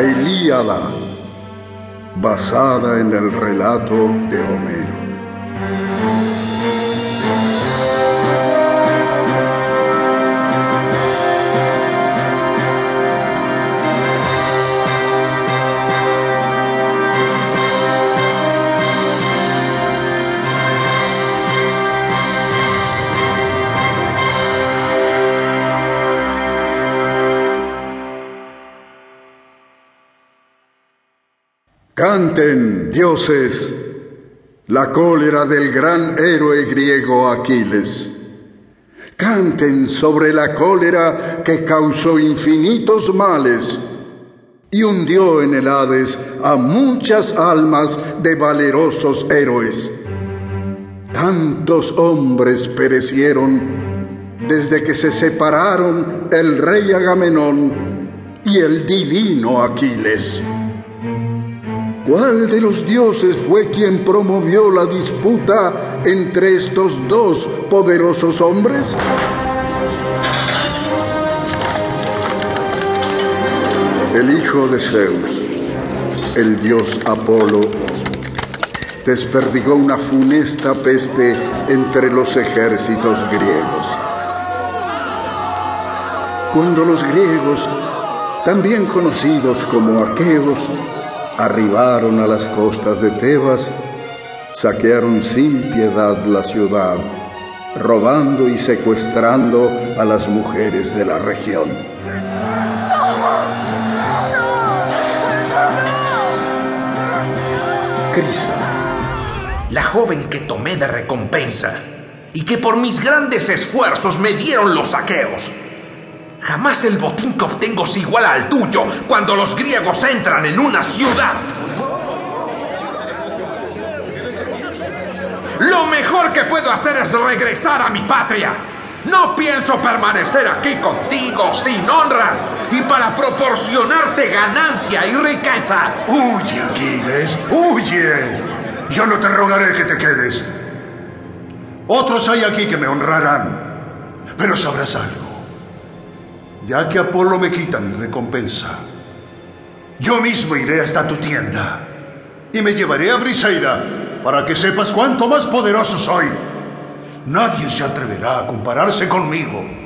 Ilíada, basada en el relato de Homero. Canten, dioses, la cólera del gran héroe griego Aquiles. Canten sobre la cólera que causó infinitos males y hundió en el Hades a muchas almas de valerosos héroes. Tantos hombres perecieron desde que se separaron el rey Agamenón y el divino Aquiles. ¿Cuál de los dioses fue quien promovió la disputa entre estos dos poderosos hombres? El hijo de Zeus, el dios Apolo, desperdigó una funesta peste entre los ejércitos griegos. Cuando los griegos, también conocidos como aqueos, arribaron a las costas de Tebas, saquearon sin piedad la ciudad, robando y secuestrando a las mujeres de la región. Crisa, la joven que tomé de recompensa y que por mis grandes esfuerzos me dieron los saqueos Jamás el botín que obtengo se iguala al tuyo cuando los griegos entran en una ciudad. Lo mejor que puedo hacer es regresar a mi patria. No pienso permanecer aquí contigo sin honra y para proporcionarte ganancia y riqueza. Huye, Aquiles, huye. Yo no te rogaré que te quedes. Otros hay aquí que me honrarán, pero sabrás algo ya que Apolo me quita mi recompensa. Yo mismo iré hasta tu tienda y me llevaré a Briseida para que sepas cuánto más poderoso soy. Nadie se atreverá a compararse conmigo.